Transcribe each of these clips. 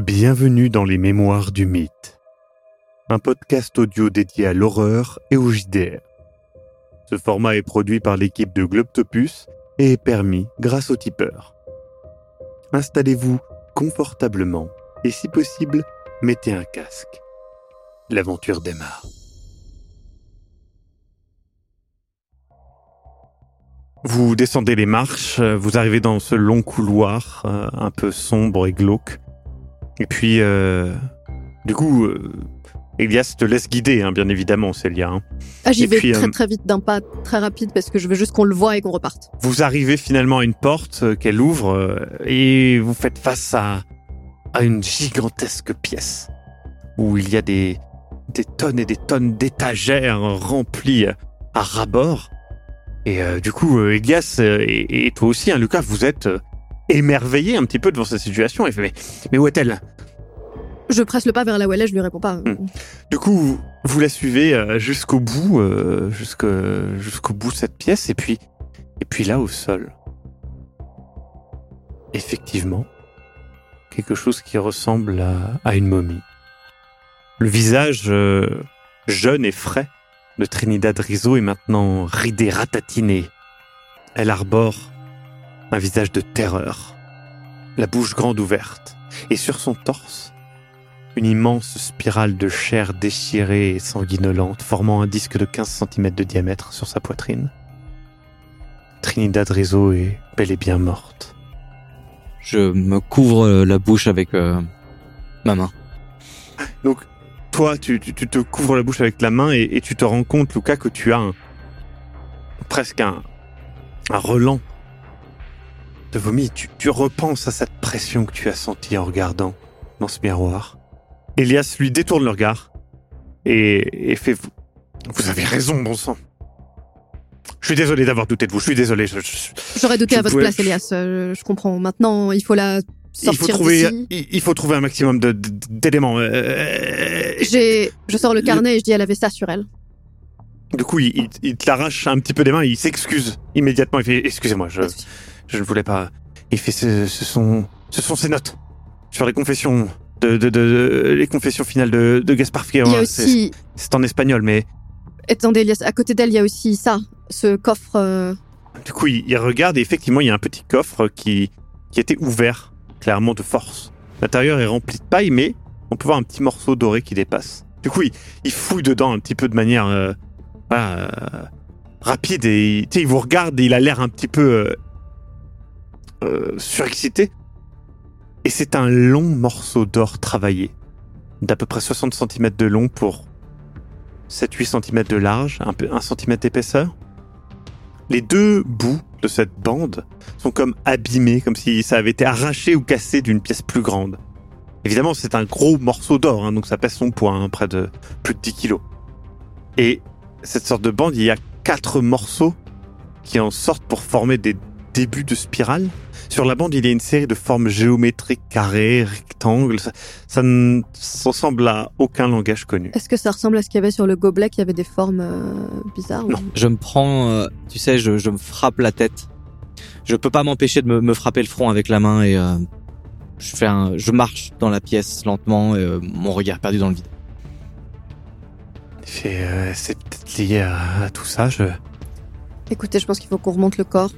Bienvenue dans les Mémoires du Mythe, un podcast audio dédié à l'horreur et au JDR. Ce format est produit par l'équipe de Globtopus et est permis grâce au tipeur. Installez-vous confortablement et si possible, mettez un casque. L'aventure démarre. Vous descendez les marches, vous arrivez dans ce long couloir euh, un peu sombre et glauque. Et puis, euh, du coup, euh, Elias te laisse guider, hein, bien évidemment, Célia. hein. Ah, j'y vais puis, très euh, très vite d'un pas très rapide parce que je veux juste qu'on le voie et qu'on reparte. Vous arrivez finalement à une porte euh, qu'elle ouvre et vous faites face à, à une gigantesque pièce où il y a des, des tonnes et des tonnes d'étagères remplies à ras-bord. Et euh, du coup, Elias et, et toi aussi, hein, Lucas, vous êtes émerveillés un petit peu devant cette situation. Et fait, mais, mais où est-elle? Je presse le pas vers là où elle est, je lui réponds pas. Hmm. Du coup, vous, la suivez euh, jusqu'au bout, euh, jusqu'au bout de cette pièce, et puis, et puis là au sol, effectivement, quelque chose qui ressemble à, à une momie. Le visage euh, jeune et frais de Trinidad Rizzo est maintenant ridé, ratatiné. Elle arbore un visage de terreur, la bouche grande ouverte, et sur son torse, une immense spirale de chair déchirée et sanguinolente formant un disque de 15 cm de diamètre sur sa poitrine. Trinidad Rizzo est bel et bien morte. Je me couvre euh, la bouche avec euh, ma main. Donc, toi, tu, tu- tu te couvres la bouche avec la main et, et tu te rends compte, Lucas, que tu as un, presque un, un relent de vomi. Tu, tu repenses à cette pression que tu as sentie en regardant dans ce miroir. Elias lui détourne le regard et, et fait vous, vous avez raison, bon sang. Je suis désolé d'avoir douté de vous. Je suis désolé. J'aurais douté Je à votre pouvais- place, Elias. euh, je comprends. Maintenant, il faut la il sortir faut trouver, il, il faut trouver un maximum d'éléments. Euh, J'ai, je sors le carnet et je dis elle avait ça sur elle. Du coup, il, il, il te l'arrache un petit peu des mains, il s'excuse immédiatement. Il fait Excusez-moi, je. Je ne voulais pas. Il fait ce, ce sont, ce sont ses notes sur les confessions. De, de, de- de- les confessions finales de, de Gaspard Il y a Figueroa. C'est aussi, c'est en espagnol, mais attendez, à côté d'elle, il y a aussi ça, ce coffre. euh, du coup, il, il regarde et effectivement, il y a un petit coffre qui, qui était ouvert, clairement de force. L'intérieur est rempli de paille, mais on peut voir un petit morceau doré qui dépasse. Du coup, il, il fouille dedans un petit peu de manière euh, voilà, euh, rapide et il, il vous regarde et il a l'air un petit peu euh, surexcité. Et c'est un long morceau d'or travaillé, d'à peu près 60 cm de long pour 7-8 cm de large, un peu 1 cm d'épaisseur. Les deux bouts de cette bande sont comme abîmés, comme si ça avait été arraché ou cassé d'une pièce plus grande. Évidemment, c'est un gros morceau d'or, hein, donc ça pèse son poids, hein, près de plus de 10 kilos. Et cette sorte de bande, il y a quatre morceaux qui en sortent pour former des débuts de spirale. Sur la bande, il y a une série de formes géométriques, carrés, rectangles. Ça, ça ne ressemble à aucun langage connu. Est-ce que ça ressemble à ce qu'il y avait sur le gobelet qui avait des formes euh, bizarres ou- Non. Je me prends, euh, tu sais, je, je me frappe la tête. Je peux pas m'empêcher de me, me frapper le front avec la main et euh, je fais un, je marche dans la pièce lentement, et, euh, mon regard perdu dans le vide. Euh, c'est peut-être lié à, à tout ça. Je... Écoutez, je pense qu'il faut qu'on remonte le corps.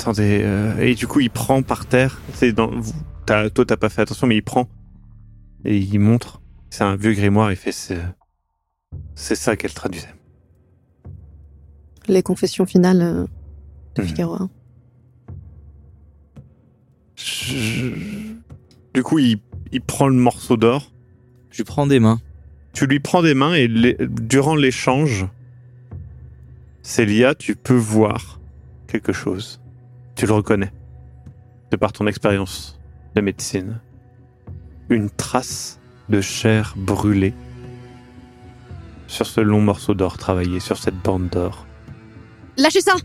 Attendez, euh, et du coup, il prend par terre. C'est dans, vous, t'as- toi, t'as pas fait attention, mais il prend et il montre. C'est un vieux grimoire. Il fait, c'est, c'est ça qu'elle traduisait. Les confessions finales euh, de. Figueroa. Je- Du coup, il, il prend le morceau d'or. Je lui prends des mains. Tu lui prends des mains et les- durant l'échange, Célia, tu peux voir quelque chose. Tu le reconnais. De par ton expérience de médecine. Une trace de chair brûlée sur ce long morceau d'or travaillé, sur cette bande d'or. Lâchez ça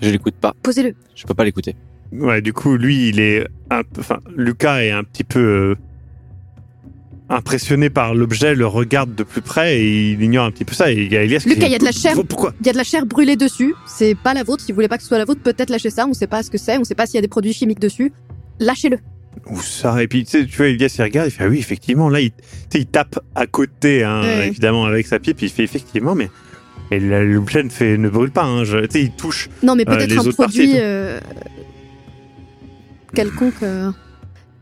Je l'écoute pas. Posez-le. Je peux pas l'écouter. Ouais, du coup, lui, il est un peu, enfin, Lucas est un petit peu euh, impressionné par l'objet, le regarde de plus près et il ignore un petit peu ça. Et il y a Elias Lucas, il y a de la chair. Pourquoi Il y a de la chair brûlée dessus. C'est pas la vôtre. Si vous voulez pas que ce soit la vôtre, peut-être lâchez ça. On sait pas ce que c'est. On sait pas s'il y a des produits chimiques dessus. Lâchez-le. Où ça Et puis, tu sais, tu vois, Elias, il regarde, il fait, ah oui, effectivement, là, il, tape à côté, hein, Ouais. évidemment, avec sa pipe, il fait, effectivement, mais... Et Loopline ne fait, ne brûle pas, hein, je- tu sais, il touche. Non, mais Euh, peut-être un produit euh, quelconque. euh,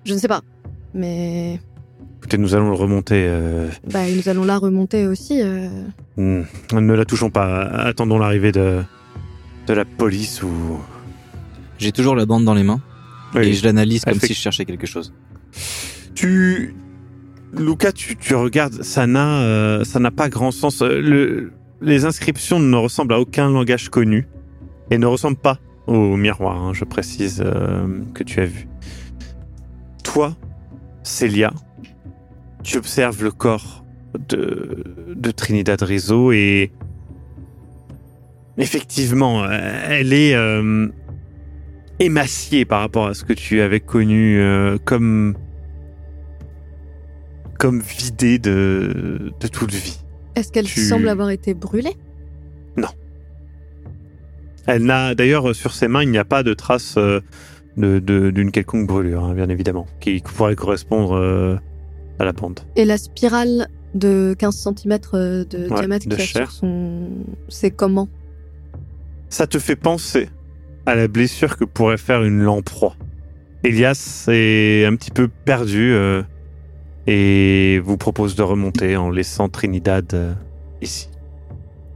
je ne sais pas. Mais Écoutez, nous allons le remonter. euh, bah, nous allons la remonter aussi. euh. hmm, ne la touchons pas, attendons l'arrivée de, de la police ou... J'ai toujours la bande dans les mains et je l'analyse comme si je cherchais quelque chose. Tu, Lucas, tu, tu regardes, ça n'a, euh, ça n'a pas grand sens. Euh, Le, les inscriptions ne ressemblent à aucun langage connu et ne ressemblent pas au miroir. hein, je précise euh, que tu as vu. Toi, Célia, tu observes le corps de, de Trinidad Rizzo et effectivement, elle est euh, émaciée par rapport à ce que tu avais connu euh, comme comme vidée de, de toute vie. Est-ce qu'elle Tu- semble avoir été brûlée? Elle n'a d'ailleurs sur ses mains, il n'y a pas de trace euh, de- d'une quelconque brûlure, hein, bien évidemment, qui pourrait correspondre euh, à la bande. Et la spirale de 15 cm de Ouais, diamètre de qu'il y a chair. sur son. C'est comment? Ça te fait penser à la blessure que pourrait faire une lamproie. Elias est un petit peu perdu euh, et vous propose de remonter en laissant Trinidad euh, ici.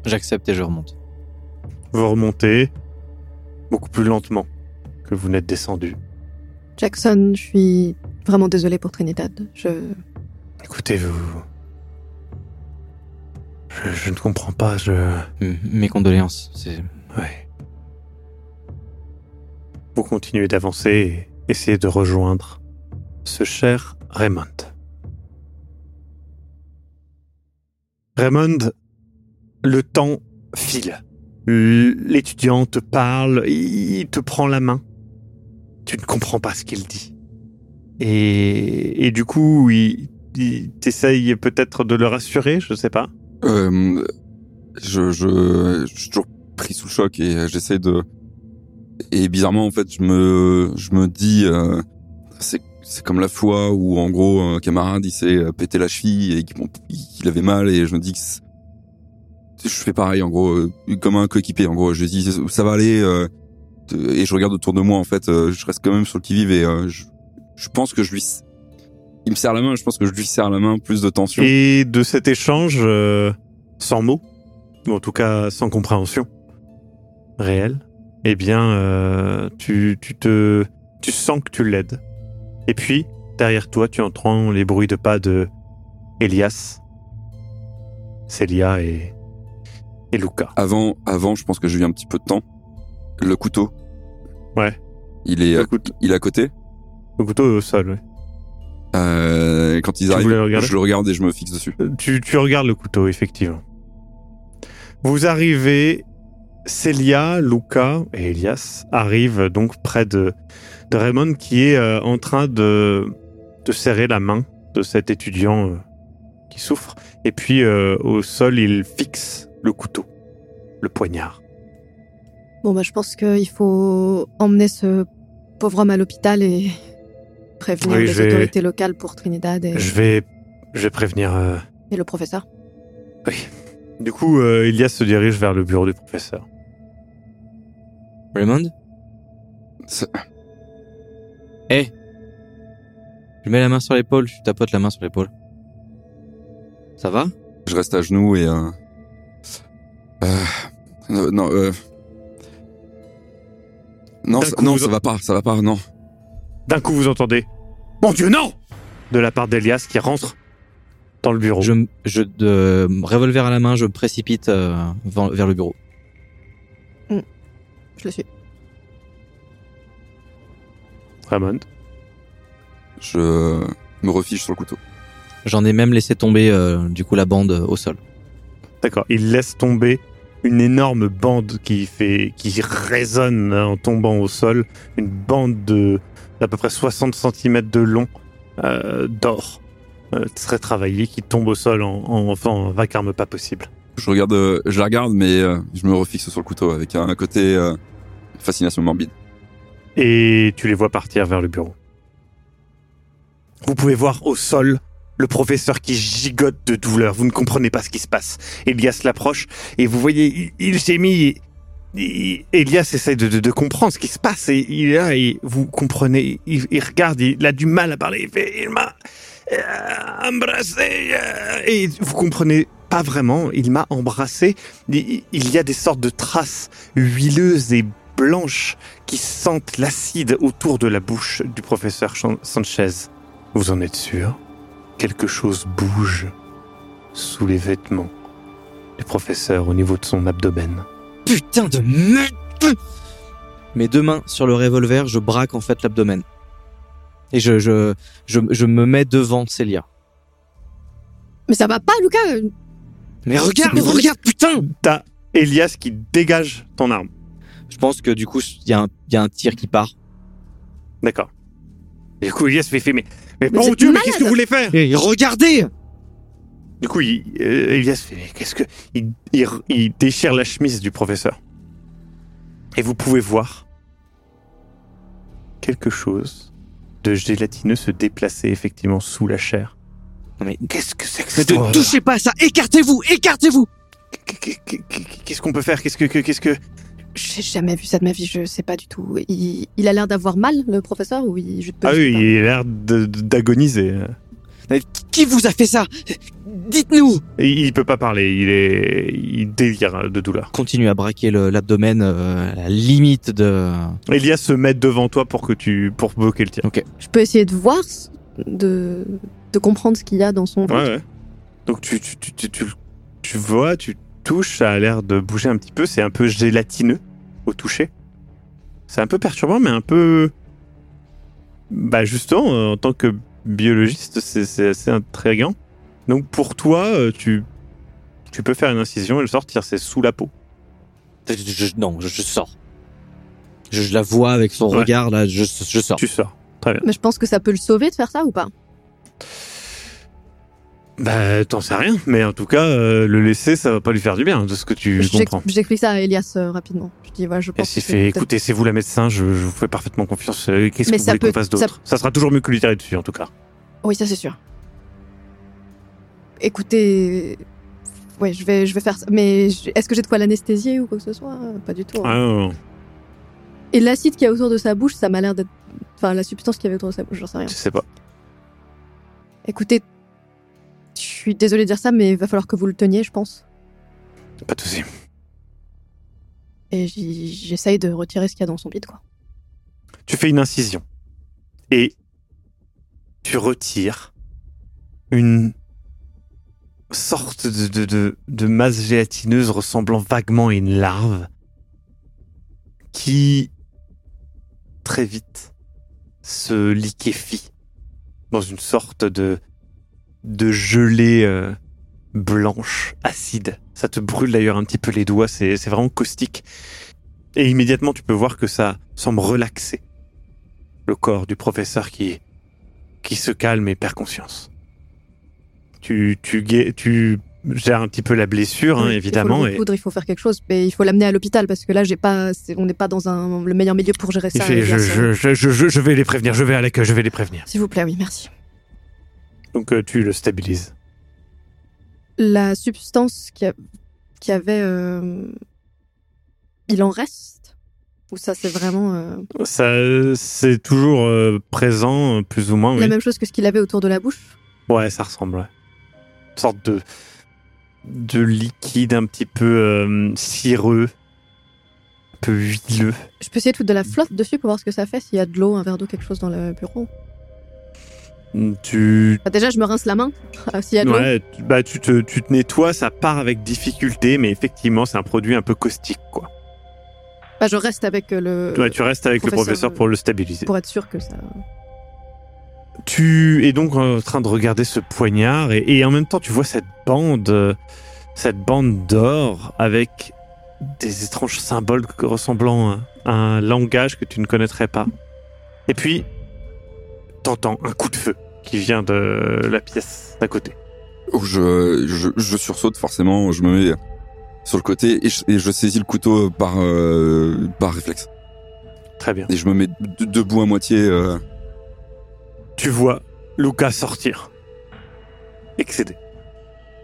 J'accepte et je remonte. Vous remontez beaucoup plus lentement que vous n'êtes descendu. Jackson, je suis vraiment désolée pour Trinidad. Je. Écoutez, vous... Je, je ne comprends pas, je... M- Mes condoléances. C'est Ouais. Vous continuez d'avancer et essayez de rejoindre ce cher Raymond. Raymond, le temps file. L'étudiant te parle, il te prend la main. Tu ne comprends pas ce qu'il dit. Et, et du coup, il, il t'essaye peut-être de le rassurer, je sais pas. Euh, je, je, je suis toujours pris sous le choc et euh, j'essaie de. Et bizarrement, en fait, je me, je me dis, euh, c'est, c'est comme la fois où, en gros, un camarade, il s'est euh, pété la cheville et bon, qu'il avait mal et je me dis que je fais pareil, en gros, euh, comme un coéquipier, en gros. Je dis, ça va aller. euh, et je regarde autour de moi, en fait, je reste quand même sur le qui-vive et je pense que je lui, il me serre la main, je pense que je lui serre la main, plus de tension. Et de cet échange, euh, sans mots, ou en tout cas sans compréhension réelle, eh bien, euh, tu, tu te, tu sens que tu l'aides. Et puis, derrière toi, tu entends les bruits de pas de Elias, Célia et, et Luca. Avant, avant, je pense que j'ai eu un petit peu de temps. Le couteau. Ouais. Il est, il est à côté. le couteau est au sol, ouais. Euh, quand ils Tu arrivent, je le regarde et je me fixe dessus. Euh, Tu, tu regardes le couteau, effectivement. Vous arrivez, Célia, Luca et Elias arrivent donc près de, de Raymond qui est euh, en train de, de serrer la main de cet étudiant euh, qui souffre. Et puis euh, au sol, il fixe le couteau, le poignard. Bon, bah, je pense qu'il faut emmener ce pauvre homme à l'hôpital et prévenir Oui, les je vais- autorités locales pour Trinidad et, Je vais, je vais prévenir. euh, et le professeur. Du coup, euh, Elias se dirige vers le bureau du professeur. Raymond Ça- Eh Je mets la main sur l'épaule, je tapote la main sur l'épaule. Ça va? Je reste à genoux et. Euh... euh, euh, non, euh... Non, ça, coup, non, vous- ça va pas, ça va pas, non. D'un coup, vous entendez Mon Dieu, non De la part d'Elias qui rentre dans le bureau. Je, m- je de revolver à la main, je me précipite euh, vers, le bureau. Je le suis. Raymond. Je me refiche sur le couteau. J'en ai même laissé tomber euh, du coup la bande euh, au sol. D'accord. Il laisse tomber une énorme bande qui fait, qui résonne en tombant au sol. Une bande de d'à peu près 60 cm de long euh, d'or euh, très travaillé qui tombe au sol en, vacarme pas possible. Je regarde, euh, je la regarde, mais je me refixe sur le couteau avec un côté fascination morbide. Et tu les vois partir vers le bureau. Vous pouvez voir au sol le professeur qui gigote de douleur. Vous ne comprenez pas ce qui se passe. Elias l'approche et vous voyez, il, il gémit. Elias essaie de, comprendre ce qui se passe il est vous comprenez. Il, il regarde, il a du mal à parler. Il m'a euh, embrassé euh, et vous comprenez pas vraiment. Il m'a embrassé. Il, il y a des sortes de traces huileuses et blanches qui sentent l'acide autour de la bouche du professeur Sanchez. Vous en êtes sûr? Quelque chose bouge sous les vêtements du professeur au niveau de son abdomen. Putain de merde Mes deux mains sur le revolver, je braque en fait l'abdomen. Et je, je, je, je me mets devant Célia. Mais ça va pas, Lucas Mais regarde, Mais- regarde, putain T'as Elias qui dégage ton arme. Je pense que du coup, il y, a un- il y a un tir qui part. D'accord. Et du coup, Elias fait, fait mais, mais, Mais bon Dieu, mais qu'est-ce que vous voulez faire? Et regardez Du coup, il, euh, Elias fait, mais qu'est-ce que... Il, il, il déchire la chemise du professeur. Et vous pouvez voir quelque chose de gélatineux se déplacer effectivement sous la chair. Non, mais- qu'est-ce que c'est que Ne cette horreur touchez pas à ça Écartez-vous Écartez-vous Qu'est-ce qu'on peut faire? Qu'est-ce que qu'est-ce que? J'ai jamais vu ça de ma vie, je sais pas du tout. Il, il a l'air d'avoir mal, le professeur, ou il juste Ah oui, il a l'air d'agoniser. Qui vous a fait ça? Dites-nous Il peut pas parler. Il est, il délire de douleur. Continue à braquer l'abdomen euh, à la limite de... Elias se met devant toi pour que tu pour bloquer le tir. Je peux essayer de voir, de, de comprendre ce qu'il y a dans son Ouais, ventre. ouais. Donc tu tu, tu, tu, tu, tu vois, tu touches, ça a l'air de bouger un petit peu. C'est un peu gélatineux au toucher. C'est un peu perturbant, mais un peu. Bah justement, en tant que biologiste, c'est assez intriguant. Donc pour toi, euh, tu tu peux faire une incision et le sortir, c'est sous la peau. Je- je- non, je, je sors. Je, je la vois avec son Ouais. regard, là, je, je sors. Tu sors. Très bien. Mais je pense que ça peut le sauver de faire ça ou pas? Bah, t'en sais rien, mais en tout cas, euh, le laisser, ça va pas lui faire du bien, de ce que tu comprends. J'explique ça à Elias euh, rapidement. Je Et pense fait, écoutez, c'est vous la médecin, je, je vous fais parfaitement confiance. euh, Qu'est-ce Mais que vous ça voulez qu'on fasse d'autre ça... sera toujours mieux que lui tirer dessus, en tout cas. Oui, ça c'est sûr. Écoutez, ouais, je vais, je vais faire ça. Mais est-ce que j'ai de quoi l'anesthésier ou quoi que ce soit? Pas du tout. hein. Ah, non, non, Et l'acide qu'il y a autour de sa bouche, ça m'a l'air d'être, enfin, la substance qu'il y avait autour de sa bouche, j'en sais rien. je sais pas. Écoutez, je suis désolée de dire ça, mais il va falloir que vous le teniez, je pense. Pas de souci. Et j'essaye de retirer ce qu'il y a dans son bide. Tu fais une incision. Et tu retires une sorte de, masse gélatineuse ressemblant vaguement à une larve qui très vite se liquéfie dans une sorte de, de gelée euh, blanche, acide. Ça te brûle d'ailleurs un petit peu les doigts, c'est c'est vraiment caustique. Et immédiatement, tu peux voir que ça semble relaxer le corps du professeur qui, qui se calme et perd conscience. Tu, tu, gères un petit peu la blessure, hein, évidemment. Il faut le et recoudre, il faut faire quelque chose, mais il faut l'amener à l'hôpital parce que là, j'ai pas, on n'est pas dans un, le meilleur milieu pour gérer ça. fait, je, je, je- je vais les prévenir, je vais à l'accueil, je vais les prévenir. S'il vous plaît, oui, merci. Donc euh, tu le stabilises. La substance qui, a, qui avait, euh, il en reste? Ou ça, c'est vraiment euh, Ça, c'est toujours euh, présent, plus ou moins. Oui. la même chose que ce qu'il avait autour de la bouche? Ouais, ça ressemble. Ouais. Une sorte de de liquide un petit peu cireux, un peu huileux. Je peux essayer de foutre de la flotte dessus pour voir ce que ça fait, s'il y a de l'eau, un verre d'eau, quelque chose dans le bureau. Tu Bah, déjà, je me rince la main s'il y a de l'eau. Ouais, bah, tu, te, tu te nettoies, ça part avec difficulté, mais effectivement, c'est un produit un peu caustique, quoi. Bah, je reste avec euh, le. Ouais, tu restes avec le professeur, professeur euh, pour le stabiliser. Pour être sûr que ça. Tu es donc en train de regarder ce poignard et, et en même temps, tu vois cette bande, euh, cette bande d'or avec des étranges symboles ressemblant à un langage que tu ne connaîtrais pas. Et puis, t'entends un coup de feu qui vient de la pièce d'à côté. Oh, je, je, je sursaute forcément, je me mets sur le côté et je, et je saisis le couteau par, euh, par réflexe. Très bien. Et je me mets de- debout à moitié. euh, tu vois Lucas sortir. Excédé.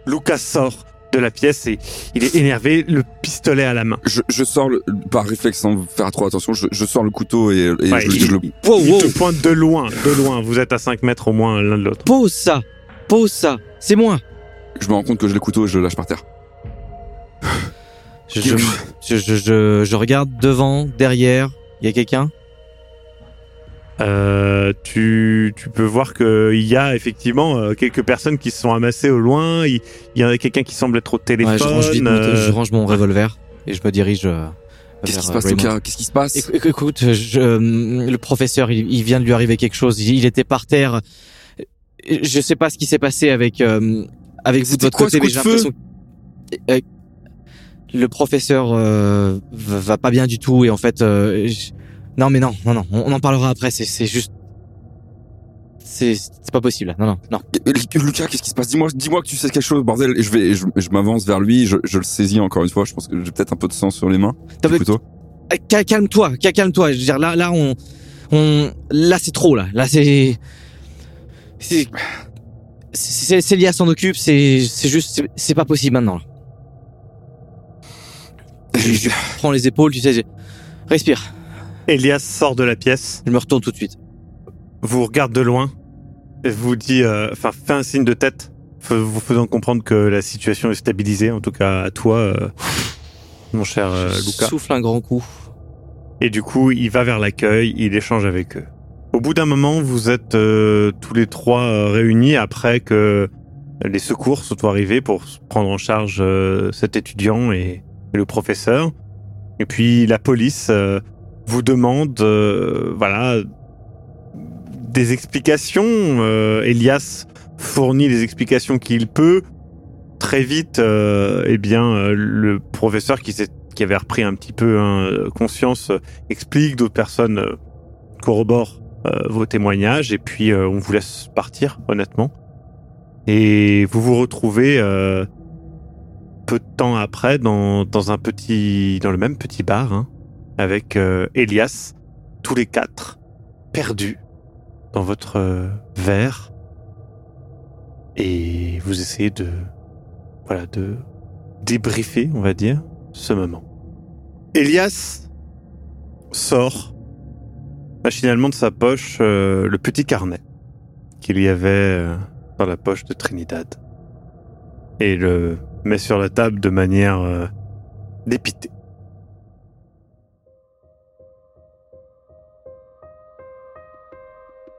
Lucas sort de la pièce et il est énervé, le pistolet à la main. Je, je sors le, par réflexe sans faire trop attention. Je, je sors le couteau et, et Ouais, je, il, je le il- Wow, il wow. te pointe de loin, de loin. Vous êtes à 5 mètres au moins l'un de l'autre. Pose ça. Pose ça. C'est moi. je me rends compte que j'ai le couteau et je le lâche par terre. Je, je, je, je, je- je regarde devant, derrière. Il y a quelqu'un? Euh, tu, tu peux voir qu'il y a effectivement euh, quelques personnes qui se sont amassées au loin. Il, il y a quelqu'un qui semble être au téléphone. Ouais, je, range vite mon- euh, je range mon revolver et je me dirige euh, Qu'est-ce qui se passe. Lucas Qu'est-ce qui se passe? Écou- écou- Écoute, je, le professeur, il, il vient de lui arriver quelque chose. Il, il était par terre. Je sais pas ce qui s'est passé avec euh, avec vous de C'était votre quoi, côté, mais j'ai l'impression euh, le professeur euh, va, va pas bien du tout et en fait, euh, je- non mais non, non non, on, on en parlera après. C'est c'est juste, c'est c'est pas possible. Non non non. Lucas, qu'est-ce qui se passe? Dis-moi, dis-moi que tu sais quelque chose, bordel. Et je vais, je, je m'avance vers lui. Je, je le saisis encore une fois. Je pense que j'ai peut-être un peu de sang sur les mains. Couteau. Euh, cal- Calme-toi, cal- calme-toi. Je veux dire là, là on, on, là c'est trop là. Là c'est, c'est, c'est, Célia s'en occupe. C'est, c'est juste, c'est- pas possible maintenant. là. Je, je prends les épaules, tu sais. je- Respire. Elias sort de la pièce, Je me retourne tout de suite. vous regarde de loin, et vous dit, euh, enfin, fait un signe de tête, vous faisant comprendre que la situation est stabilisée, en tout cas à toi, euh, mon cher euh, Je Lucas. Souffle un grand coup. Et du coup, il va vers l'accueil, il échange avec eux. Au bout d'un moment, vous êtes euh, tous les trois réunis après que les secours sont arrivés pour prendre en charge cet étudiant et, et le professeur. Et puis la police vous demande, euh, voilà, des explications. Euh, Elias fournit les explications qu'il peut. Très vite, euh, eh bien, le professeur qui qui avait repris un petit peu hein, conscience explique, d'autres personnes corroborent vos témoignages et puis on vous laisse partir honnêtement. Et vous vous retrouvez peu de temps après dans, dans un petit dans le même petit bar hein, avec euh, Elias, tous les quatre perdus dans votre euh, verre et vous essayez de voilà de débriefer, on va dire, ce moment. Elias sort machinalement de sa poche euh, le petit carnet qu'il y avait dans la poche de Trinidad et le met sur la table de manière dépitée.